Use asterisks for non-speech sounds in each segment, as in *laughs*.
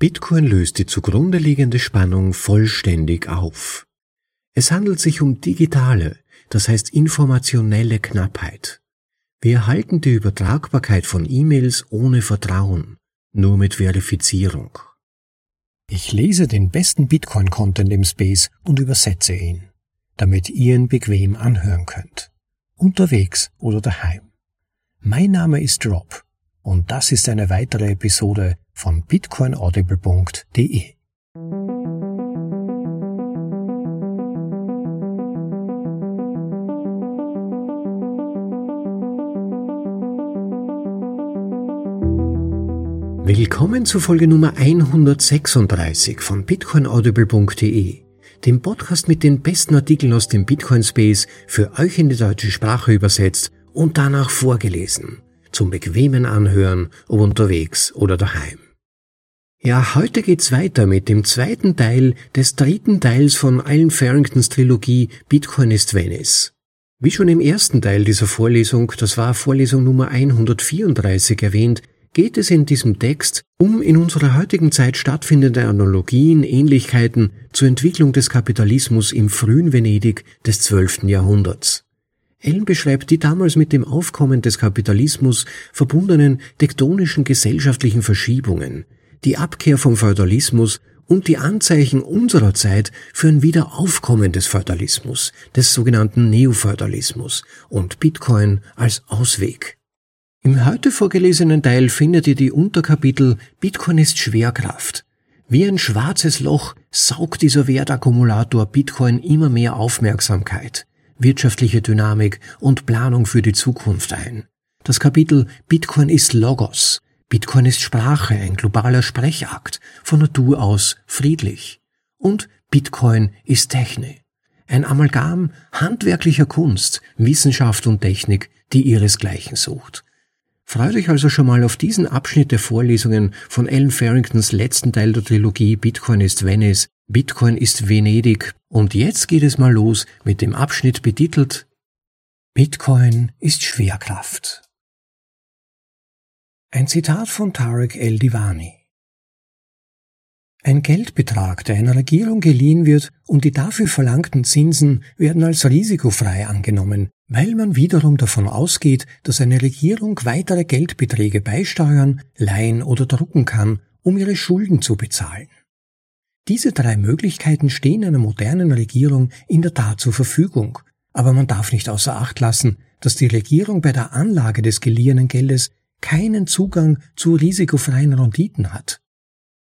Bitcoin löst die zugrunde liegende Spannung vollständig auf. Es handelt sich um digitale, das heißt informationelle Knappheit. Wir erhalten die Übertragbarkeit von E-Mails ohne Vertrauen, nur mit Verifizierung. Ich lese den besten Bitcoin-Content im Space und übersetze ihn, damit ihr ihn bequem anhören könnt. Unterwegs oder daheim. Mein Name ist Rob und das ist eine weitere Episode von bitcoinaudible.de. Willkommen zu Folge Nummer 136 von bitcoinaudible.de, dem Podcast mit den besten Artikeln aus dem Bitcoin Space für euch in die deutsche Sprache übersetzt und danach vorgelesen, zum bequemen Anhören, ob unterwegs oder daheim. Ja, heute geht's weiter mit dem zweiten Teil des dritten Teils von Alan Farringtons Trilogie Bitcoin ist Venice. Wie schon im ersten Teil dieser Vorlesung, das war Vorlesung Nummer 134 erwähnt, geht es in diesem Text um in unserer heutigen Zeit stattfindende Analogien, Ähnlichkeiten zur Entwicklung des Kapitalismus im frühen Venedig des 12. Jahrhunderts. Ellen beschreibt die damals mit dem Aufkommen des Kapitalismus verbundenen tektonischen gesellschaftlichen Verschiebungen, die Abkehr vom Feudalismus und die Anzeichen unserer Zeit für ein Wiederaufkommen des Feudalismus, des sogenannten Neofeudalismus und Bitcoin als Ausweg. Im heute vorgelesenen Teil findet ihr die Unterkapitel Bitcoin ist Schwerkraft. Wie ein schwarzes Loch saugt dieser Wertakkumulator Bitcoin immer mehr Aufmerksamkeit, wirtschaftliche Dynamik und Planung für die Zukunft ein. Das Kapitel Bitcoin ist Logos. Bitcoin ist Sprache, ein globaler Sprechakt, von Natur aus friedlich. Und Bitcoin ist Technik. Ein Amalgam handwerklicher Kunst, Wissenschaft und Technik, die ihresgleichen sucht. Freut euch also schon mal auf diesen Abschnitt der Vorlesungen von Alan Farringtons letzten Teil der Trilogie Bitcoin ist Venice, Bitcoin ist Venedig und jetzt geht es mal los mit dem Abschnitt betitelt Bitcoin ist Schwerkraft. Ein Zitat von Tarek El-Divani ein Geldbetrag, der einer Regierung geliehen wird und die dafür verlangten Zinsen werden als risikofrei angenommen, weil man wiederum davon ausgeht, dass eine Regierung weitere Geldbeträge beisteuern, leihen oder drucken kann, um ihre Schulden zu bezahlen. Diese drei Möglichkeiten stehen einer modernen Regierung in der Tat zur Verfügung, aber man darf nicht außer Acht lassen, dass die Regierung bei der Anlage des geliehenen Geldes keinen Zugang zu risikofreien Renditen hat.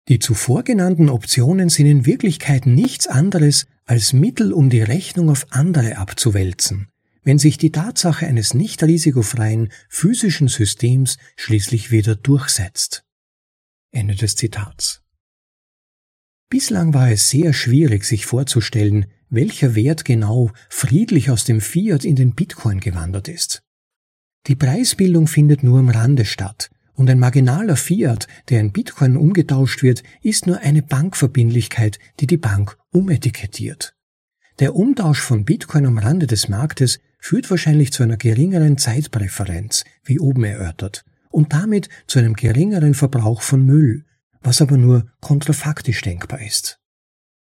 Die zuvor genannten Optionen sind in Wirklichkeit nichts anderes als Mittel, um die Rechnung auf andere abzuwälzen, wenn sich die Tatsache eines nicht risikofreien physischen Systems schließlich wieder durchsetzt. Ende des Zitats. Bislang war es sehr schwierig, sich vorzustellen, welcher Wert genau friedlich aus dem Fiat in den Bitcoin gewandert ist. Die Preisbildung findet nur am Rande statt, und ein marginaler Fiat, der in Bitcoin umgetauscht wird, ist nur eine Bankverbindlichkeit, die die Bank umetikettiert. Der Umtausch von Bitcoin am Rande des Marktes führt wahrscheinlich zu einer geringeren Zeitpräferenz, wie oben erörtert, und damit zu einem geringeren Verbrauch von Müll, was aber nur kontrafaktisch denkbar ist.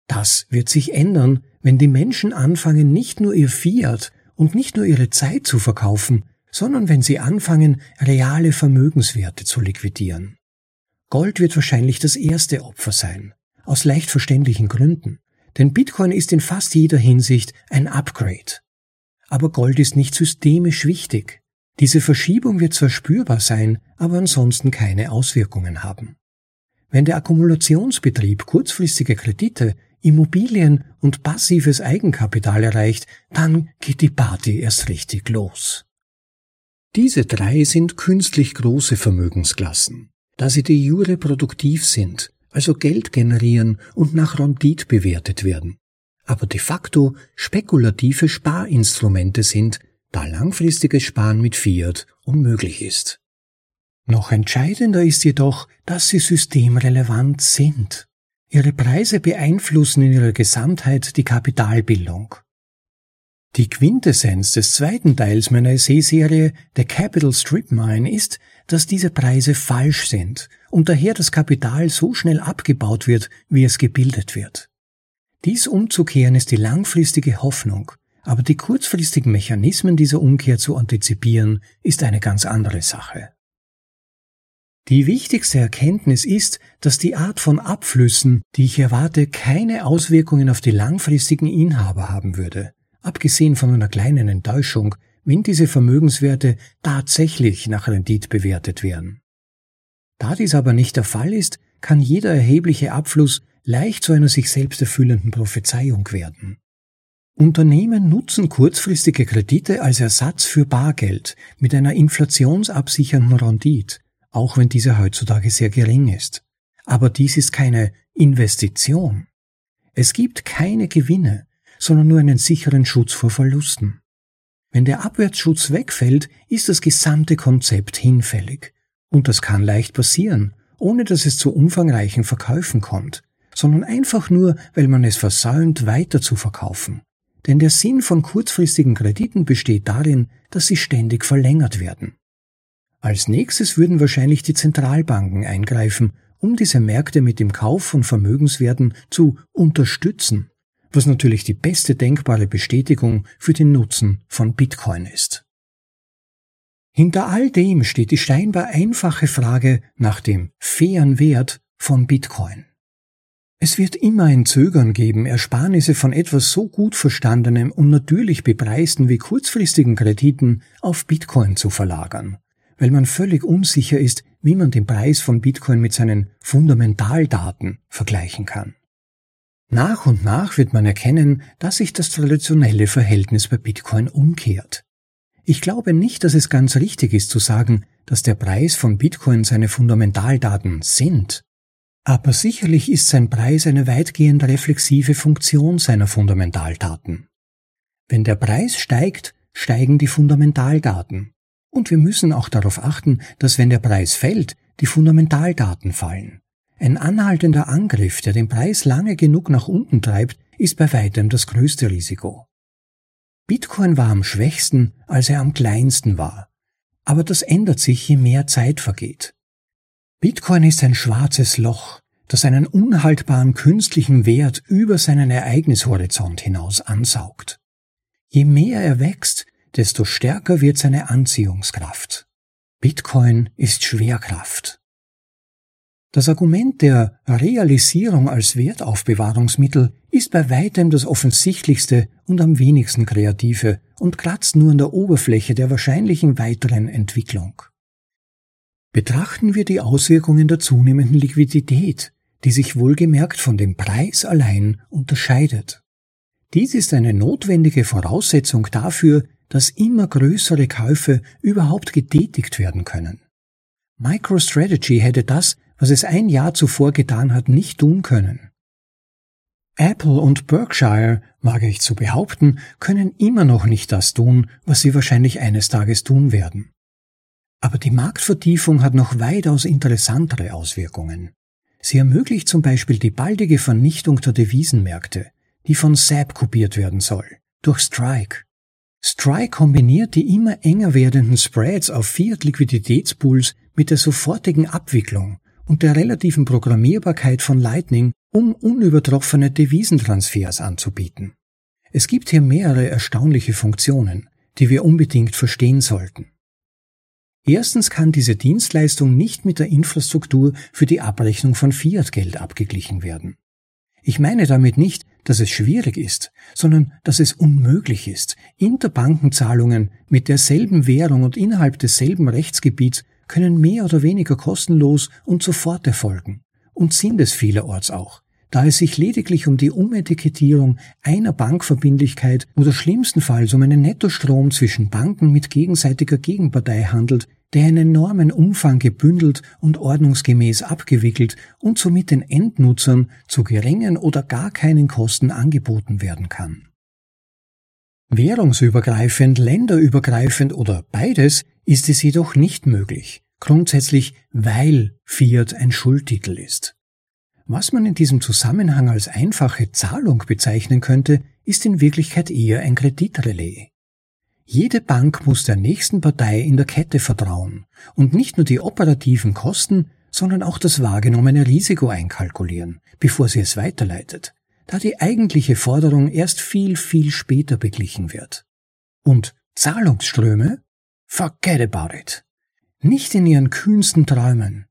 Das wird sich ändern, wenn die Menschen anfangen, nicht nur ihr Fiat und nicht nur ihre Zeit zu verkaufen, sondern wenn sie anfangen, reale Vermögenswerte zu liquidieren. Gold wird wahrscheinlich das erste Opfer sein, aus leicht verständlichen Gründen, denn Bitcoin ist in fast jeder Hinsicht ein Upgrade. Aber Gold ist nicht systemisch wichtig. Diese Verschiebung wird zwar spürbar sein, aber ansonsten keine Auswirkungen haben. Wenn der Akkumulationsbetrieb kurzfristige Kredite, Immobilien und passives Eigenkapital erreicht, dann geht die Party erst richtig los. Diese drei sind künstlich große Vermögensklassen, da sie de jure produktiv sind, also Geld generieren und nach Rendite bewertet werden, aber de facto spekulative Sparinstrumente sind, da langfristiges Sparen mit Fiat unmöglich ist. Noch entscheidender ist jedoch, dass sie systemrelevant sind. Ihre Preise beeinflussen in ihrer Gesamtheit die Kapitalbildung. Die Quintessenz des zweiten Teils meiner Essayserie The Capital Strip Mine ist, dass diese Preise falsch sind und daher das Kapital so schnell abgebaut wird, wie es gebildet wird. Dies umzukehren ist die langfristige Hoffnung, aber die kurzfristigen Mechanismen dieser Umkehr zu antizipieren, ist eine ganz andere Sache. Die wichtigste Erkenntnis ist, dass die Art von Abflüssen, die ich erwarte, keine Auswirkungen auf die langfristigen Inhaber haben würde abgesehen von einer kleinen Enttäuschung, wenn diese Vermögenswerte tatsächlich nach Rendit bewertet werden. Da dies aber nicht der Fall ist, kann jeder erhebliche Abfluss leicht zu einer sich selbst erfüllenden Prophezeiung werden. Unternehmen nutzen kurzfristige Kredite als Ersatz für Bargeld mit einer inflationsabsichernden Rendite, auch wenn diese heutzutage sehr gering ist. Aber dies ist keine Investition. Es gibt keine Gewinne, sondern nur einen sicheren Schutz vor Verlusten. Wenn der Abwärtsschutz wegfällt, ist das gesamte Konzept hinfällig. Und das kann leicht passieren, ohne dass es zu umfangreichen Verkäufen kommt, sondern einfach nur, weil man es versäumt, weiter zu verkaufen. Denn der Sinn von kurzfristigen Krediten besteht darin, dass sie ständig verlängert werden. Als nächstes würden wahrscheinlich die Zentralbanken eingreifen, um diese Märkte mit dem Kauf von Vermögenswerten zu unterstützen was natürlich die beste denkbare Bestätigung für den Nutzen von Bitcoin ist. Hinter all dem steht die scheinbar einfache Frage nach dem fairen Wert von Bitcoin. Es wird immer ein Zögern geben, Ersparnisse von etwas so gut verstandenem und natürlich bepreisten wie kurzfristigen Krediten auf Bitcoin zu verlagern, weil man völlig unsicher ist, wie man den Preis von Bitcoin mit seinen Fundamentaldaten vergleichen kann. Nach und nach wird man erkennen, dass sich das traditionelle Verhältnis bei Bitcoin umkehrt. Ich glaube nicht, dass es ganz richtig ist zu sagen, dass der Preis von Bitcoin seine Fundamentaldaten sind. Aber sicherlich ist sein Preis eine weitgehend reflexive Funktion seiner Fundamentaldaten. Wenn der Preis steigt, steigen die Fundamentaldaten. Und wir müssen auch darauf achten, dass wenn der Preis fällt, die Fundamentaldaten fallen. Ein anhaltender Angriff, der den Preis lange genug nach unten treibt, ist bei weitem das größte Risiko. Bitcoin war am schwächsten, als er am kleinsten war. Aber das ändert sich, je mehr Zeit vergeht. Bitcoin ist ein schwarzes Loch, das einen unhaltbaren künstlichen Wert über seinen Ereignishorizont hinaus ansaugt. Je mehr er wächst, desto stärker wird seine Anziehungskraft. Bitcoin ist Schwerkraft. Das Argument der Realisierung als Wertaufbewahrungsmittel ist bei weitem das offensichtlichste und am wenigsten kreative und kratzt nur an der Oberfläche der wahrscheinlichen weiteren Entwicklung. Betrachten wir die Auswirkungen der zunehmenden Liquidität, die sich wohlgemerkt von dem Preis allein unterscheidet. Dies ist eine notwendige Voraussetzung dafür, dass immer größere Käufe überhaupt getätigt werden können. MicroStrategy hätte das was es ein Jahr zuvor getan hat, nicht tun können. Apple und Berkshire, wage ich zu behaupten, können immer noch nicht das tun, was sie wahrscheinlich eines Tages tun werden. Aber die Marktvertiefung hat noch weitaus interessantere Auswirkungen. Sie ermöglicht zum Beispiel die baldige Vernichtung der Devisenmärkte, die von SAP kopiert werden soll, durch Strike. Strike kombiniert die immer enger werdenden Spreads auf Fiat-Liquiditätspools mit der sofortigen Abwicklung und der relativen Programmierbarkeit von Lightning, um unübertroffene Devisentransfers anzubieten. Es gibt hier mehrere erstaunliche Funktionen, die wir unbedingt verstehen sollten. Erstens kann diese Dienstleistung nicht mit der Infrastruktur für die Abrechnung von Fiat-Geld abgeglichen werden. Ich meine damit nicht, dass es schwierig ist, sondern dass es unmöglich ist, Interbankenzahlungen mit derselben Währung und innerhalb desselben Rechtsgebiets können mehr oder weniger kostenlos und sofort erfolgen und sind es vielerorts auch, da es sich lediglich um die Umetikettierung einer Bankverbindlichkeit oder schlimmstenfalls um einen Nettostrom zwischen Banken mit gegenseitiger Gegenpartei handelt, der in enormen Umfang gebündelt und ordnungsgemäß abgewickelt und somit den Endnutzern zu geringen oder gar keinen Kosten angeboten werden kann. Währungsübergreifend, länderübergreifend oder beides ist es jedoch nicht möglich, grundsätzlich weil Fiat ein Schuldtitel ist. Was man in diesem Zusammenhang als einfache Zahlung bezeichnen könnte, ist in Wirklichkeit eher ein Kreditrelais. Jede Bank muss der nächsten Partei in der Kette vertrauen und nicht nur die operativen Kosten, sondern auch das wahrgenommene Risiko einkalkulieren, bevor sie es weiterleitet, da die eigentliche Forderung erst viel, viel später beglichen wird. Und Zahlungsströme? Forget about it. Nicht in ihren kühnsten Träumen.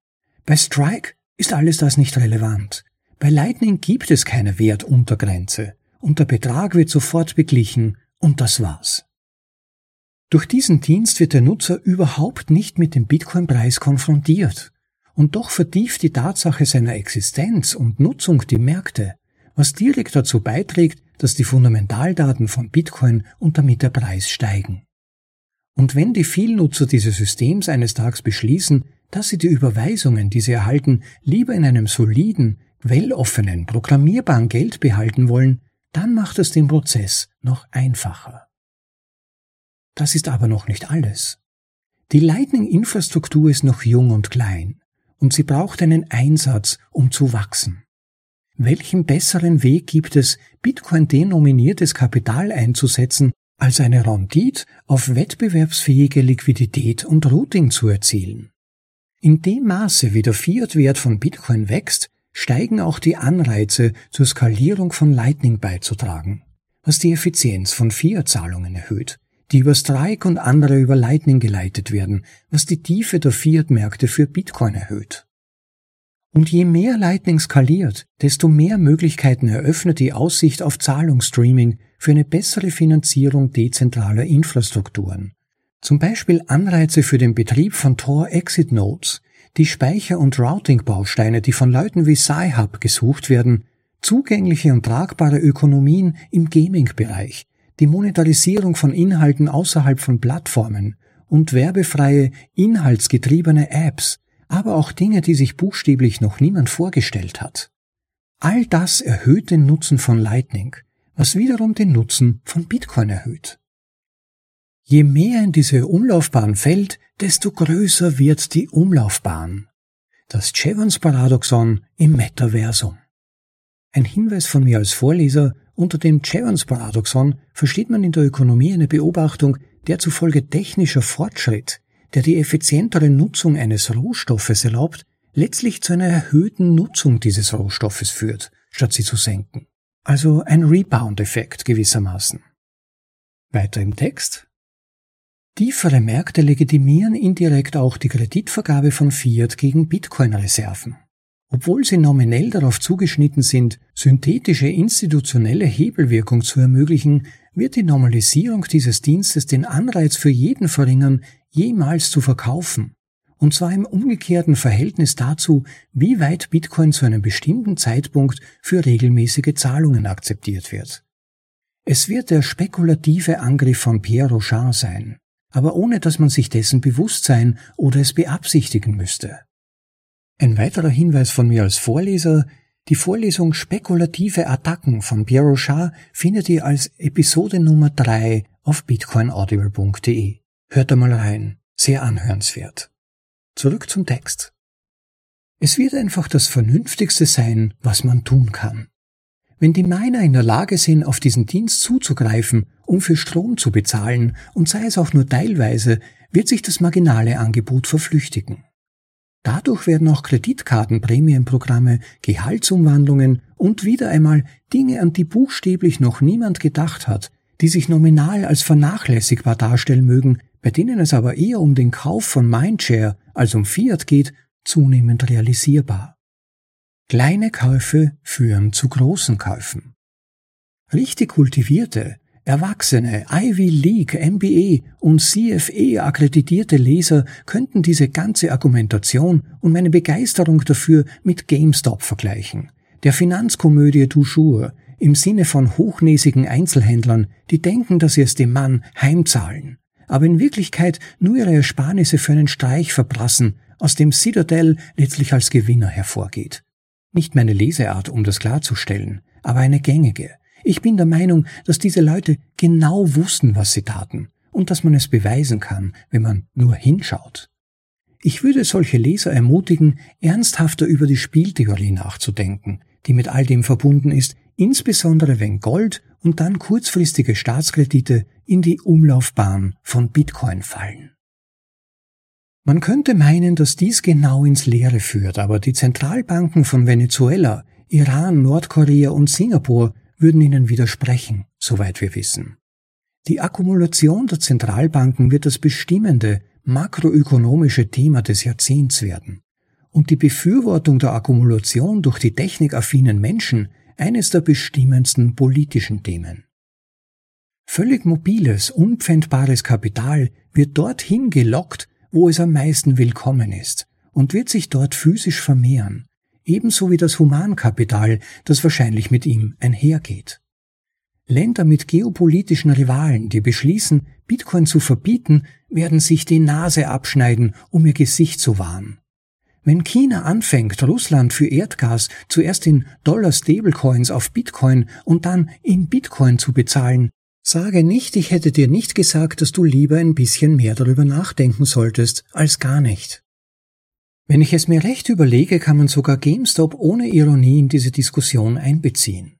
Bei Strike ist alles das nicht relevant. Bei Lightning gibt es keine Wertuntergrenze und der Betrag wird sofort beglichen und das war's. Durch diesen Dienst wird der Nutzer überhaupt nicht mit dem Bitcoin-Preis konfrontiert. Und doch vertieft die Tatsache seiner Existenz und Nutzung die Märkte, was direkt dazu beiträgt, dass die Fundamentaldaten von Bitcoin und damit der Preis steigen. Und wenn die Vielnutzer dieses Systems eines Tages beschließen, dass sie die Überweisungen, die sie erhalten, lieber in einem soliden, welloffenen, programmierbaren Geld behalten wollen, dann macht es den Prozess noch einfacher. Das ist aber noch nicht alles. Die Lightning-Infrastruktur ist noch jung und klein und sie braucht einen Einsatz, um zu wachsen. Welchen besseren Weg gibt es, Bitcoin-denominiertes Kapital einzusetzen, als eine Rendite auf wettbewerbsfähige Liquidität und Routing zu erzielen? In dem Maße, wie der Fiat-Wert von Bitcoin wächst, steigen auch die Anreize zur Skalierung von Lightning beizutragen, was die Effizienz von Fiat-Zahlungen erhöht, die über Strike und andere über Lightning geleitet werden, was die Tiefe der Fiat-Märkte für Bitcoin erhöht. Und je mehr Lightning skaliert, desto mehr Möglichkeiten eröffnet die Aussicht auf Zahlungsstreaming für eine bessere Finanzierung dezentraler Infrastrukturen. Zum Beispiel Anreize für den Betrieb von Tor-Exit-Nodes, die Speicher- und Routing-Bausteine, die von Leuten wie Sci-Hub gesucht werden, zugängliche und tragbare Ökonomien im Gaming-Bereich, die Monetarisierung von Inhalten außerhalb von Plattformen und werbefreie, inhaltsgetriebene Apps, aber auch Dinge, die sich buchstäblich noch niemand vorgestellt hat. All das erhöht den Nutzen von Lightning, was wiederum den Nutzen von Bitcoin erhöht. Je mehr in diese Umlaufbahn fällt, desto größer wird die Umlaufbahn. Das Jevons-Paradoxon im Metaversum. Ein Hinweis von mir als Vorleser, unter dem Jevons-Paradoxon versteht man in der Ökonomie eine Beobachtung, der zufolge technischer Fortschritt, der die effizientere Nutzung eines Rohstoffes erlaubt, letztlich zu einer erhöhten Nutzung dieses Rohstoffes führt, statt sie zu senken. Also ein Rebound-Effekt gewissermaßen. Weiter im Text. Tiefere Märkte legitimieren indirekt auch die Kreditvergabe von Fiat gegen Bitcoin-Reserven. Obwohl sie nominell darauf zugeschnitten sind, synthetische institutionelle Hebelwirkung zu ermöglichen, wird die Normalisierung dieses Dienstes den Anreiz für jeden verringern, jemals zu verkaufen. Und zwar im umgekehrten Verhältnis dazu, wie weit Bitcoin zu einem bestimmten Zeitpunkt für regelmäßige Zahlungen akzeptiert wird. Es wird der spekulative Angriff von Pierre Rochard sein, aber ohne dass man sich dessen bewusst sein oder es beabsichtigen müsste. Ein weiterer Hinweis von mir als Vorleser, die Vorlesung Spekulative Attacken von Pierre Rochard findet ihr als Episode Nummer 3 auf bitcoinaudible.de. Hört da mal rein, sehr anhörenswert. Zurück zum Text. Es wird einfach das Vernünftigste sein, was man tun kann. Wenn die Miner in der Lage sind, auf diesen Dienst zuzugreifen, um für Strom zu bezahlen, und sei es auch nur teilweise, wird sich das marginale Angebot verflüchtigen. Dadurch werden auch Kreditkartenprämienprogramme, Gehaltsumwandlungen und wieder einmal Dinge, an die buchstäblich noch niemand gedacht hat, die sich nominal als vernachlässigbar darstellen mögen, bei denen es aber eher um den Kauf von Mindshare als um Fiat geht, zunehmend realisierbar. Kleine Käufe führen zu großen Käufen. Richtig kultivierte, Erwachsene, Ivy League, MBA und CFE akkreditierte Leser könnten diese ganze Argumentation und meine Begeisterung dafür mit GameStop vergleichen, der Finanzkomödie Toujours, im Sinne von hochnäsigen Einzelhändlern, die denken, dass sie es dem Mann heimzahlen, aber in Wirklichkeit nur ihre Ersparnisse für einen Streich verprassen, aus dem Citadel letztlich als Gewinner hervorgeht. Nicht meine Leseart, um das klarzustellen, aber eine gängige, ich bin der Meinung, dass diese Leute genau wussten, was sie taten und dass man es beweisen kann, wenn man nur hinschaut. ich würde solche Leser ermutigen, ernsthafter über die Spieltheorie nachzudenken, die mit all dem verbunden ist, insbesondere wenn Gold und dann kurzfristige Staatskredite in die Umlaufbahn von Bitcoin fallen. Man könnte meinen, dass dies genau ins Leere führt, aber die Zentralbanken von Venezuela, Iran, Nordkorea und Singapur würden ihnen widersprechen, soweit wir wissen. Die Akkumulation der Zentralbanken wird das bestimmende makroökonomische Thema des Jahrzehnts werden und die Befürwortung der Akkumulation durch die technikaffinen Menschen eines der bestimmendsten politischen Themen. Völlig mobiles, unpfändbares Kapital wird dorthin gelockt, wo es am meisten willkommen ist und wird sich dort physisch vermehren, ebenso wie das Humankapital, das wahrscheinlich mit ihm einhergeht. Länder mit geopolitischen Rivalen, die beschließen, Bitcoin zu verbieten, werden sich die Nase abschneiden, um ihr Gesicht zu wahren. Wenn China anfängt, Russland für Erdgas zuerst in Dollar-Stablecoins auf Bitcoin und dann in Bitcoin zu bezahlen, sage nicht, ich hätte dir nicht gesagt, dass du lieber ein bisschen mehr darüber nachdenken solltest, als gar nicht. Wenn ich es mir recht überlege, kann man sogar GameStop ohne Ironie in diese Diskussion einbeziehen.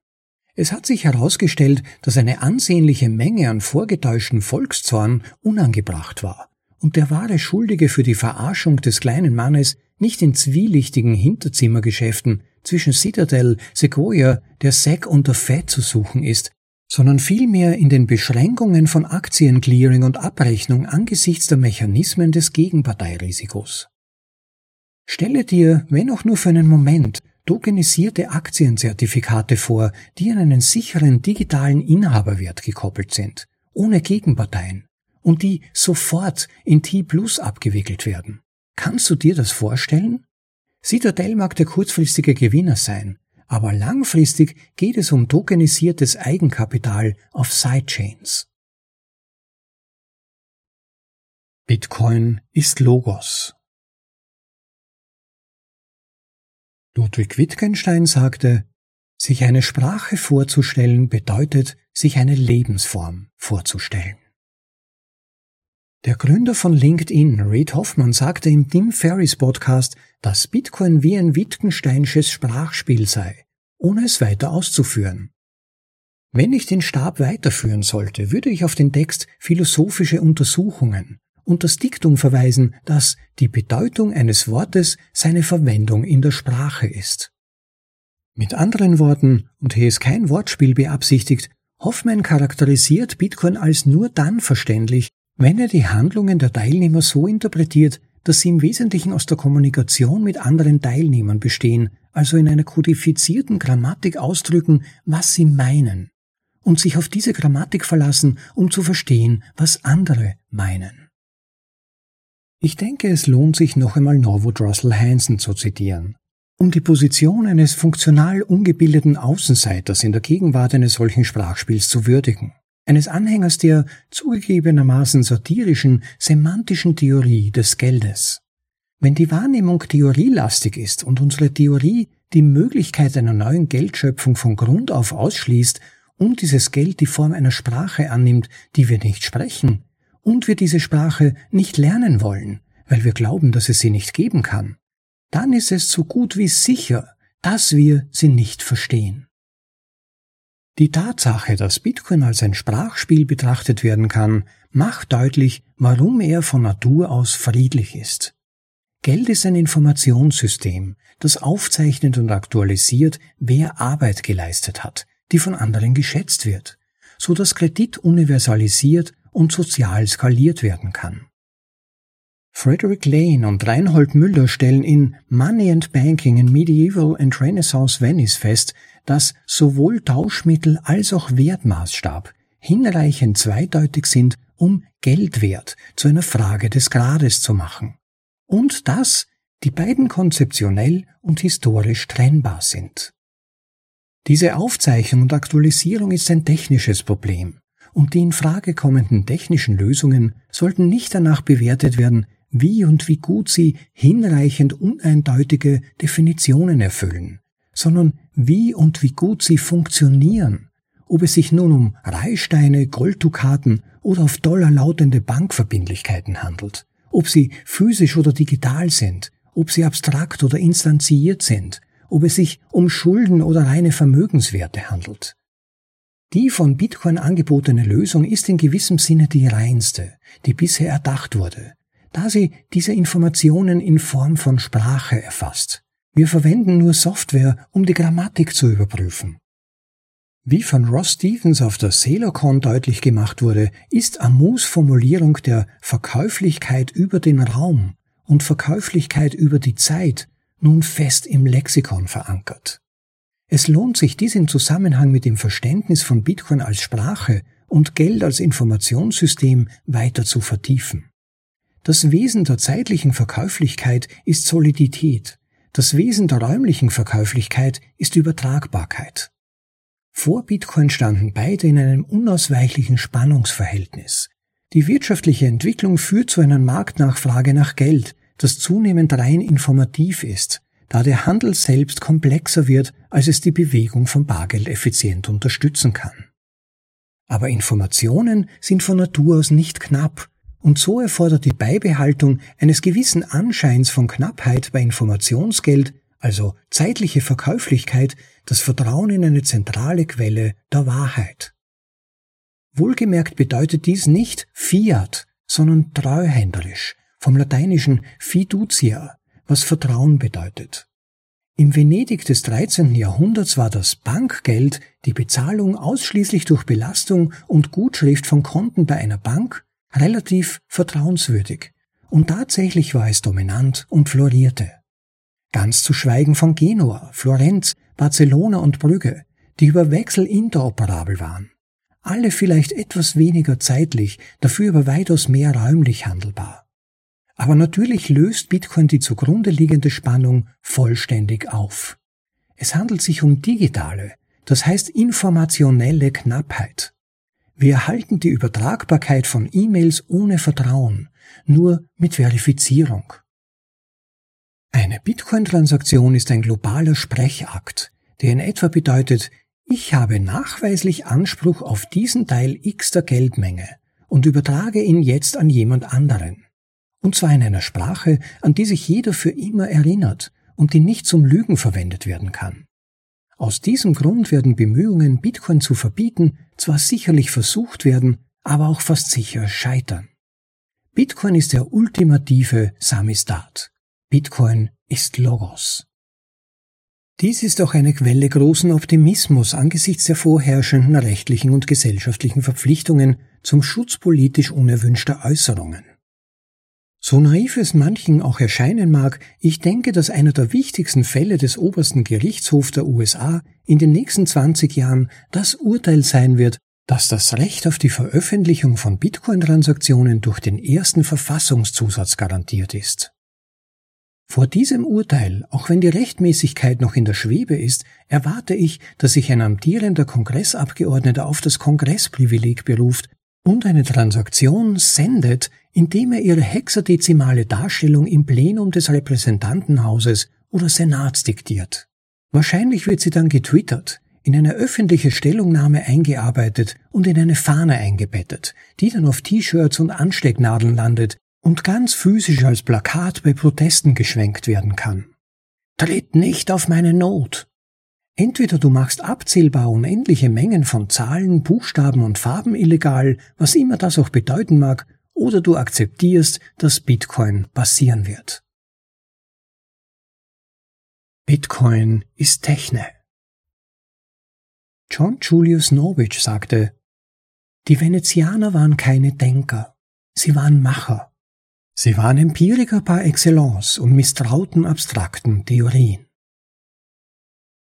Es hat sich herausgestellt, dass eine ansehnliche Menge an vorgetäuschten Volkszorn unangebracht war und der wahre Schuldige für die Verarschung des kleinen Mannes nicht in zwielichtigen Hinterzimmergeschäften zwischen Citadel, Sequoia, der SEC und der Fed zu suchen ist, sondern vielmehr in den Beschränkungen von Aktienclearing und Abrechnung angesichts der Mechanismen des Gegenparteirisikos. Stelle dir, wenn auch nur für einen Moment, tokenisierte Aktienzertifikate vor, die an einen sicheren digitalen Inhaberwert gekoppelt sind, ohne Gegenparteien, und die sofort in T-Plus abgewickelt werden. Kannst du dir das vorstellen? Citadel mag der kurzfristige Gewinner sein, aber langfristig geht es um tokenisiertes Eigenkapital auf Sidechains. Bitcoin ist Logos. Ludwig Wittgenstein sagte, sich eine Sprache vorzustellen bedeutet, sich eine Lebensform vorzustellen. Der Gründer von LinkedIn, Reid Hoffman, sagte im Tim Ferriss Podcast, dass Bitcoin wie ein Wittgensteinsches Sprachspiel sei, ohne es weiter auszuführen. Wenn ich den Stab weiterführen sollte, würde ich auf den Text philosophische Untersuchungen und das Diktum verweisen, dass die Bedeutung eines Wortes seine Verwendung in der Sprache ist. Mit anderen Worten, und hier ist kein Wortspiel beabsichtigt, Hoffmann charakterisiert Bitcoin als nur dann verständlich, wenn er die Handlungen der Teilnehmer so interpretiert, dass sie im Wesentlichen aus der Kommunikation mit anderen Teilnehmern bestehen, also in einer kodifizierten Grammatik ausdrücken, was sie meinen, und sich auf diese Grammatik verlassen, um zu verstehen, was andere meinen. Ich denke, es lohnt sich noch einmal Norwood Russell Hansen zu zitieren. Um die Position eines funktional ungebildeten Außenseiters in der Gegenwart eines solchen Sprachspiels zu würdigen, eines Anhängers der zugegebenermaßen satirischen semantischen Theorie des Geldes. Wenn die Wahrnehmung theorielastig ist und unsere Theorie die Möglichkeit einer neuen Geldschöpfung von Grund auf ausschließt und dieses Geld die Form einer Sprache annimmt, die wir nicht sprechen, und wir diese Sprache nicht lernen wollen, weil wir glauben, dass es sie nicht geben kann, dann ist es so gut wie sicher, dass wir sie nicht verstehen. Die Tatsache, dass Bitcoin als ein Sprachspiel betrachtet werden kann, macht deutlich, warum er von Natur aus friedlich ist. Geld ist ein Informationssystem, das aufzeichnet und aktualisiert, wer Arbeit geleistet hat, die von anderen geschätzt wird, so dass Kredit universalisiert und sozial skaliert werden kann. Frederick Lane und Reinhold Müller stellen in Money and Banking in Medieval and Renaissance Venice fest, dass sowohl Tauschmittel als auch Wertmaßstab hinreichend zweideutig sind, um Geldwert zu einer Frage des Grades zu machen. Und dass die beiden konzeptionell und historisch trennbar sind. Diese Aufzeichnung und Aktualisierung ist ein technisches Problem und die in Frage kommenden technischen Lösungen sollten nicht danach bewertet werden, wie und wie gut sie hinreichend uneindeutige Definitionen erfüllen, sondern wie und wie gut sie funktionieren, ob es sich nun um Reihsteine, Golddukaten oder auf Dollar lautende Bankverbindlichkeiten handelt, ob sie physisch oder digital sind, ob sie abstrakt oder instanziert sind, ob es sich um Schulden oder reine Vermögenswerte handelt. Die von Bitcoin angebotene Lösung ist in gewissem Sinne die reinste, die bisher erdacht wurde, da sie diese Informationen in Form von Sprache erfasst. Wir verwenden nur Software, um die Grammatik zu überprüfen. Wie von Ross Stevens auf der SailorCon deutlich gemacht wurde, ist Amus Formulierung der Verkäuflichkeit über den Raum und Verkäuflichkeit über die Zeit nun fest im Lexikon verankert. Es lohnt sich, dies im Zusammenhang mit dem Verständnis von Bitcoin als Sprache und Geld als Informationssystem weiter zu vertiefen. Das Wesen der zeitlichen Verkäuflichkeit ist Solidität, das Wesen der räumlichen Verkäuflichkeit ist Übertragbarkeit. Vor Bitcoin standen beide in einem unausweichlichen Spannungsverhältnis. Die wirtschaftliche Entwicklung führt zu einer Marktnachfrage nach Geld, das zunehmend rein informativ ist, da der Handel selbst komplexer wird, als es die Bewegung von Bargeld effizient unterstützen kann. Aber Informationen sind von Natur aus nicht knapp, und so erfordert die Beibehaltung eines gewissen Anscheins von Knappheit bei Informationsgeld, also zeitliche Verkäuflichkeit, das Vertrauen in eine zentrale Quelle der Wahrheit. Wohlgemerkt bedeutet dies nicht Fiat, sondern treuhänderisch, vom lateinischen fiducia, was Vertrauen bedeutet. Im Venedig des 13. Jahrhunderts war das Bankgeld die Bezahlung ausschließlich durch Belastung und Gutschrift von Konten bei einer Bank relativ vertrauenswürdig, und tatsächlich war es dominant und florierte. Ganz zu schweigen von Genua, Florenz, Barcelona und Brügge, die über Wechsel interoperabel waren. Alle vielleicht etwas weniger zeitlich, dafür aber weitaus mehr räumlich handelbar. Aber natürlich löst Bitcoin die zugrunde liegende Spannung vollständig auf. Es handelt sich um digitale, das heißt informationelle Knappheit. Wir erhalten die Übertragbarkeit von E-Mails ohne Vertrauen, nur mit Verifizierung. Eine Bitcoin-Transaktion ist ein globaler Sprechakt, der in etwa bedeutet, ich habe nachweislich Anspruch auf diesen Teil X der Geldmenge und übertrage ihn jetzt an jemand anderen und zwar in einer Sprache, an die sich jeder für immer erinnert und die nicht zum Lügen verwendet werden kann. Aus diesem Grund werden Bemühungen, Bitcoin zu verbieten, zwar sicherlich versucht werden, aber auch fast sicher scheitern. Bitcoin ist der ultimative Samistat. Bitcoin ist Logos. Dies ist auch eine Quelle großen Optimismus angesichts der vorherrschenden rechtlichen und gesellschaftlichen Verpflichtungen zum Schutz politisch unerwünschter Äußerungen. So naiv es manchen auch erscheinen mag, ich denke, dass einer der wichtigsten Fälle des obersten Gerichtshofs der USA in den nächsten 20 Jahren das Urteil sein wird, dass das Recht auf die Veröffentlichung von Bitcoin-Transaktionen durch den ersten Verfassungszusatz garantiert ist. Vor diesem Urteil, auch wenn die Rechtmäßigkeit noch in der Schwebe ist, erwarte ich, dass sich ein amtierender Kongressabgeordneter auf das Kongressprivileg beruft, und eine Transaktion sendet, indem er ihre hexadezimale Darstellung im Plenum des Repräsentantenhauses oder Senats diktiert. Wahrscheinlich wird sie dann getwittert, in eine öffentliche Stellungnahme eingearbeitet und in eine Fahne eingebettet, die dann auf T-Shirts und Anstecknadeln landet und ganz physisch als Plakat bei Protesten geschwenkt werden kann. Tritt nicht auf meine Not. Entweder du machst abzählbar unendliche Mengen von Zahlen, Buchstaben und Farben illegal, was immer das auch bedeuten mag, oder du akzeptierst, dass Bitcoin passieren wird. Bitcoin ist Techne. John Julius Norwich sagte, die Venezianer waren keine Denker, sie waren Macher. Sie waren Empiriker par excellence und misstrauten abstrakten Theorien.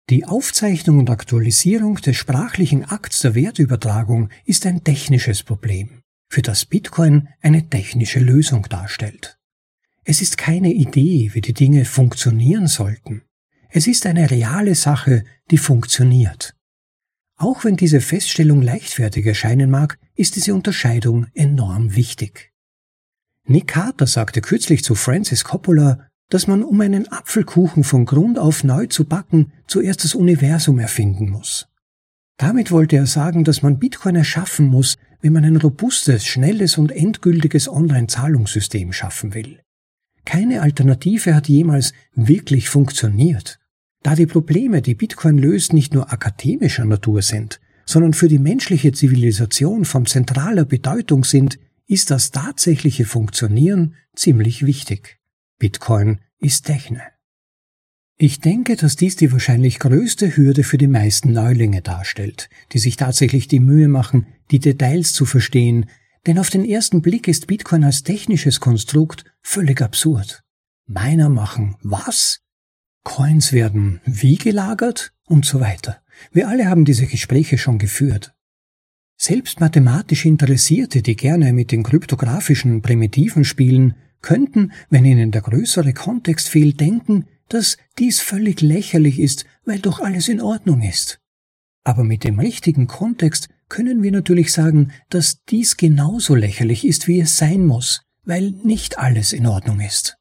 Die Aufzeichnung und Aktualisierung des sprachlichen Akts der Wertübertragung ist ein technisches Problem, für das Bitcoin eine technische Lösung darstellt. Es ist keine Idee, wie die Dinge funktionieren sollten. Es ist eine reale Sache, die funktioniert. Auch wenn diese Feststellung leichtfertig erscheinen mag, ist diese Unterscheidung enorm wichtig. Nick Carter sagte kürzlich zu Francis Coppola, dass man, um einen Apfelkuchen von Grund auf neu zu backen, zuerst das Universum erfinden muss. Damit wollte er sagen, dass man Bitcoin erschaffen muss, wenn man ein robustes, schnelles und endgültiges Online-Zahlungssystem schaffen will. Keine Alternative hat jemals wirklich funktioniert. Da die Probleme, die Bitcoin löst, nicht nur akademischer Natur sind, sondern für die menschliche Zivilisation von zentraler Bedeutung sind, ist das tatsächliche Funktionieren ziemlich wichtig. Bitcoin ist Techne. Ich denke, dass dies die wahrscheinlich größte Hürde für die meisten Neulinge darstellt, die sich tatsächlich die Mühe machen, die Details zu verstehen, denn auf den ersten Blick ist Bitcoin als technisches Konstrukt völlig absurd. Miner machen was? Coins werden wie gelagert? Und so weiter. Wir alle haben diese Gespräche schon geführt. Selbst mathematisch Interessierte, die gerne mit den kryptografischen Primitiven spielen, könnten, wenn ihnen der größere Kontext fehlt, denken, dass dies völlig lächerlich ist, weil doch alles in Ordnung ist. Aber mit dem richtigen Kontext können wir natürlich sagen, dass dies genauso lächerlich ist, wie es sein muss, weil nicht alles in Ordnung ist.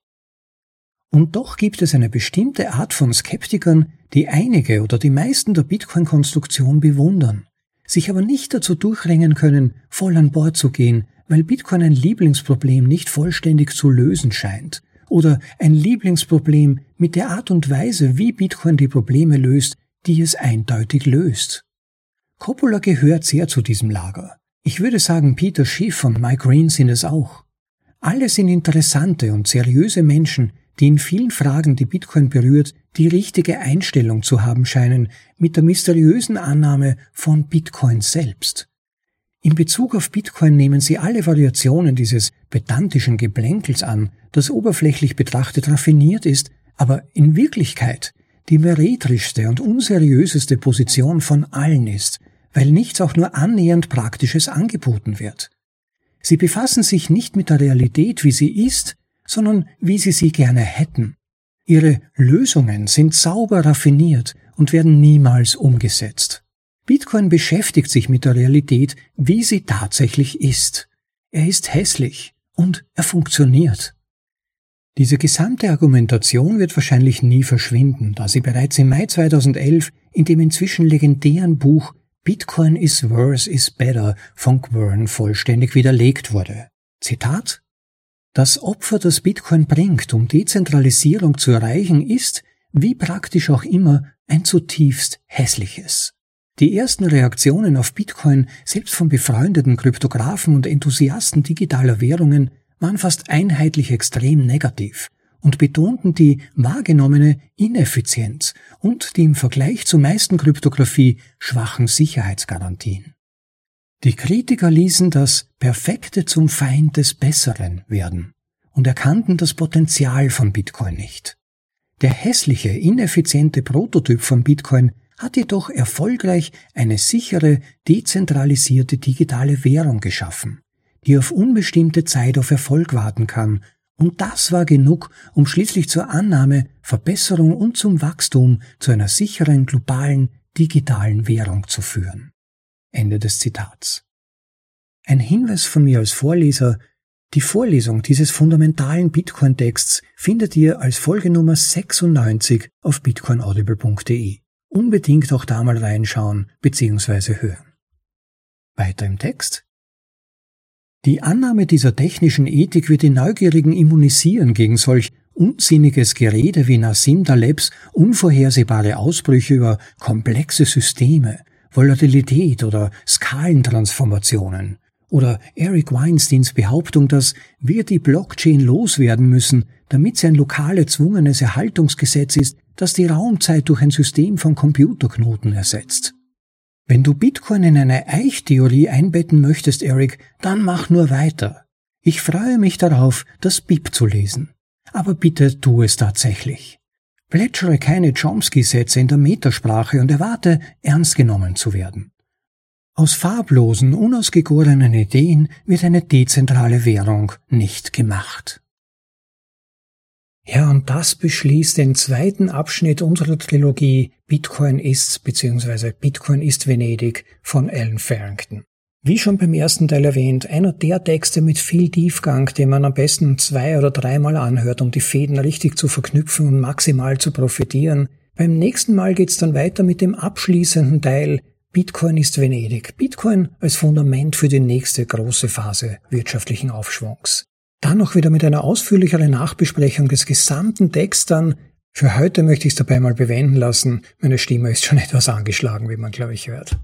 Und doch gibt es eine bestimmte Art von Skeptikern, die einige oder die meisten der Bitcoin-Konstruktion bewundern, sich aber nicht dazu durchringen können, voll an Bord zu gehen, weil Bitcoin ein Lieblingsproblem nicht vollständig zu lösen scheint oder ein Lieblingsproblem mit der Art und Weise, wie Bitcoin die Probleme löst, die es eindeutig löst. Coppola gehört sehr zu diesem Lager. Ich würde sagen, Peter Schiff und Mike Green sind es auch. Alle sind interessante und seriöse Menschen, die in vielen Fragen, die Bitcoin berührt, die richtige Einstellung zu haben scheinen, mit der mysteriösen Annahme von Bitcoin selbst. In Bezug auf Bitcoin nehmen sie alle Variationen dieses pedantischen Geblänkels an, das oberflächlich betrachtet raffiniert ist, aber in Wirklichkeit die meretrischste und unseriöseste Position von allen ist, weil nichts auch nur annähernd Praktisches angeboten wird. Sie befassen sich nicht mit der Realität, wie sie ist, sondern wie sie sie gerne hätten. Ihre Lösungen sind sauber raffiniert und werden niemals umgesetzt. Bitcoin beschäftigt sich mit der Realität, wie sie tatsächlich ist. Er ist hässlich und er funktioniert. Diese gesamte Argumentation wird wahrscheinlich nie verschwinden, da sie bereits im Mai 2011 in dem inzwischen legendären Buch Bitcoin is worse is better von Gwern vollständig widerlegt wurde. Zitat Das Opfer, das Bitcoin bringt, um Dezentralisierung zu erreichen, ist, wie praktisch auch immer, ein zutiefst hässliches. Die ersten Reaktionen auf Bitcoin, selbst von befreundeten Kryptografen und Enthusiasten digitaler Währungen, waren fast einheitlich extrem negativ und betonten die wahrgenommene Ineffizienz und die im Vergleich zur meisten Kryptographie schwachen Sicherheitsgarantien. Die Kritiker ließen das Perfekte zum Feind des Besseren werden und erkannten das Potenzial von Bitcoin nicht. Der hässliche, ineffiziente Prototyp von Bitcoin hat jedoch erfolgreich eine sichere, dezentralisierte digitale Währung geschaffen, die auf unbestimmte Zeit auf Erfolg warten kann, und das war genug, um schließlich zur Annahme, Verbesserung und zum Wachstum zu einer sicheren globalen digitalen Währung zu führen. Ende des Zitats. Ein Hinweis von mir als Vorleser, die Vorlesung dieses fundamentalen Bitcoin-Texts findet ihr als Folge Nummer 96 auf bitcoinaudible.de. Unbedingt auch da mal reinschauen bzw. hören. Weiter im Text. Die Annahme dieser technischen Ethik wird die Neugierigen immunisieren gegen solch unsinniges Gerede wie Nassim Talebs unvorhersehbare Ausbrüche über komplexe Systeme, Volatilität oder Skalentransformationen. Oder Eric Weinsteins Behauptung, dass wir die Blockchain loswerden müssen, damit sie ein lokal erzwungenes Erhaltungsgesetz ist, das die Raumzeit durch ein System von Computerknoten ersetzt. Wenn du Bitcoin in eine Eichtheorie einbetten möchtest, Eric, dann mach nur weiter. Ich freue mich darauf, das BIP zu lesen. Aber bitte tu es tatsächlich. Plätschere keine Chomsky-Sätze in der Metasprache und erwarte, ernst genommen zu werden. Aus farblosen, unausgegorenen Ideen wird eine dezentrale Währung nicht gemacht. Ja, und das beschließt den zweiten Abschnitt unserer Trilogie Bitcoin ist bzw. Bitcoin ist Venedig von Alan Farrington. Wie schon beim ersten Teil erwähnt, einer der Texte mit viel Tiefgang, den man am besten zwei oder dreimal anhört, um die Fäden richtig zu verknüpfen und maximal zu profitieren. Beim nächsten Mal geht's dann weiter mit dem abschließenden Teil Bitcoin ist Venedig. Bitcoin als Fundament für die nächste große Phase wirtschaftlichen Aufschwungs. Dann noch wieder mit einer ausführlicheren Nachbesprechung des gesamten Decks dann. Für heute möchte ich es dabei mal bewenden lassen. Meine Stimme ist schon *laughs* etwas angeschlagen, wie man glaube ich hört.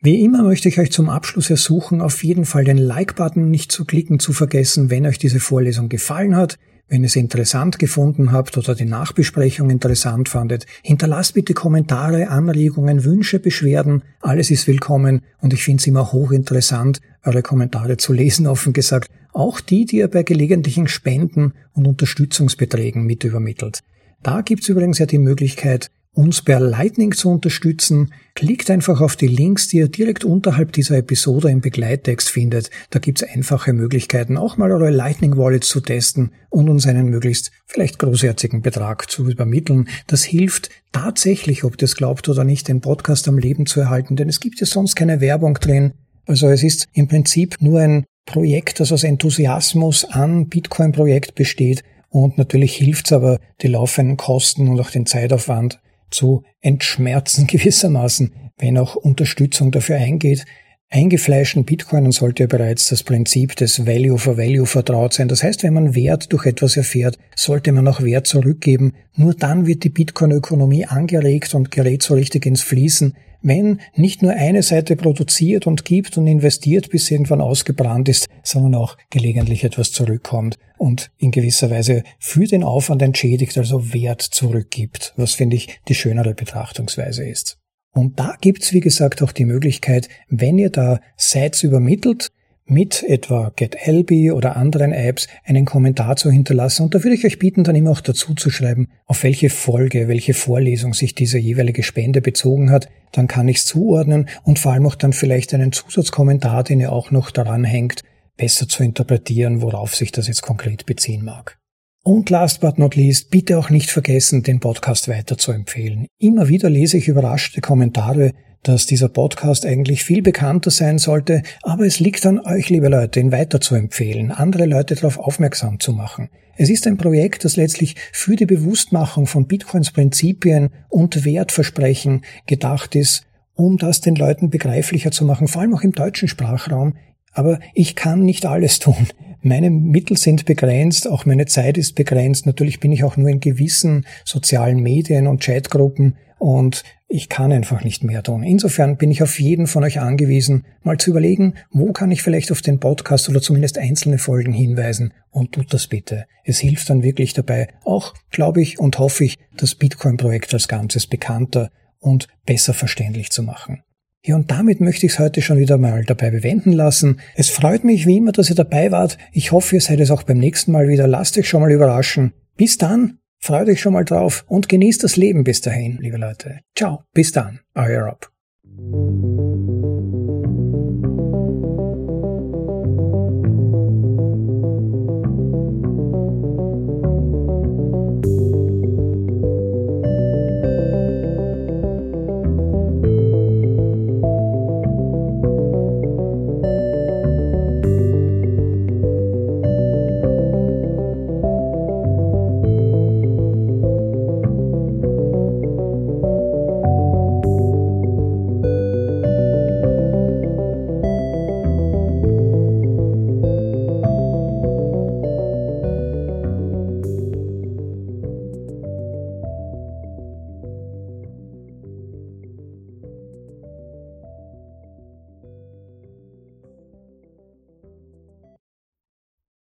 Wie immer möchte ich euch zum Abschluss ersuchen, auf jeden Fall den Like-Button nicht zu klicken zu vergessen, wenn euch diese Vorlesung gefallen hat. Wenn ihr es interessant gefunden habt oder die Nachbesprechung interessant fandet, hinterlasst bitte Kommentare, Anregungen, Wünsche, Beschwerden. Alles ist willkommen und ich finde es immer hochinteressant, eure Kommentare zu lesen, offen gesagt. Auch die, die ihr bei gelegentlichen Spenden und Unterstützungsbeträgen mit übermittelt. Da gibt's übrigens ja die Möglichkeit, uns per Lightning zu unterstützen, klickt einfach auf die Links, die ihr direkt unterhalb dieser Episode im Begleittext findet. Da gibt's einfache Möglichkeiten, auch mal eure Lightning Wallets zu testen und uns einen möglichst vielleicht großherzigen Betrag zu übermitteln. Das hilft tatsächlich, ob ihr es glaubt oder nicht, den Podcast am Leben zu erhalten, denn es gibt ja sonst keine Werbung drin. Also es ist im Prinzip nur ein Projekt, das aus Enthusiasmus an Bitcoin-Projekt besteht und natürlich hilft's aber, die laufenden Kosten und auch den Zeitaufwand zu entschmerzen *laughs* gewissermaßen, wenn auch Unterstützung dafür eingeht. Eingefleischten Bitcoinen sollte ja bereits das Prinzip des Value for Value vertraut sein. Das heißt, wenn man Wert durch etwas erfährt, sollte man auch Wert zurückgeben. Nur dann wird die Bitcoin-Ökonomie angeregt und gerät so richtig ins Fließen, wenn nicht nur eine Seite produziert und gibt und investiert, bis irgendwann ausgebrannt ist, sondern auch gelegentlich etwas zurückkommt und in gewisser Weise für den Aufwand entschädigt, also Wert zurückgibt, was finde ich die schönere Betrachtungsweise ist. Und da gibt's wie gesagt, auch die Möglichkeit, wenn ihr da Sites übermittelt, mit etwa GetLB oder anderen Apps einen Kommentar zu hinterlassen. Und da würde ich euch bieten, dann immer auch dazu zu schreiben, auf welche Folge, welche Vorlesung sich diese jeweilige Spende bezogen hat. Dann kann ich es zuordnen und vor allem auch dann vielleicht einen Zusatzkommentar, den ihr auch noch daran hängt, besser zu interpretieren, worauf sich das jetzt konkret beziehen mag. Und last but not least, bitte auch nicht vergessen, den Podcast weiter zu empfehlen. Immer wieder lese ich überraschte Kommentare, dass dieser Podcast eigentlich viel bekannter sein sollte, aber es liegt an euch, liebe Leute, ihn weiter zu empfehlen, andere Leute darauf aufmerksam zu machen. Es ist ein Projekt, das letztlich für die Bewusstmachung von Bitcoins Prinzipien und Wertversprechen gedacht ist, um das den Leuten begreiflicher zu machen, vor allem auch im deutschen Sprachraum. Aber ich kann nicht alles tun. Meine Mittel sind begrenzt, auch meine Zeit ist begrenzt. Natürlich bin ich auch nur in gewissen sozialen Medien und Chatgruppen und ich kann einfach nicht mehr tun. Insofern bin ich auf jeden von euch angewiesen, mal zu überlegen, wo kann ich vielleicht auf den Podcast oder zumindest einzelne Folgen hinweisen und tut das bitte. Es hilft dann wirklich dabei, auch glaube ich und hoffe ich, das Bitcoin-Projekt als Ganzes bekannter und besser verständlich zu machen. Ja, und damit möchte ich es heute schon wieder mal dabei bewenden lassen. Es freut mich wie immer, dass ihr dabei wart. Ich hoffe, ihr seid es auch beim nächsten Mal wieder. Lasst euch schon mal überraschen. Bis dann, Freut euch schon mal drauf und genießt das Leben bis dahin, liebe Leute. Ciao, bis dann, euer Rob.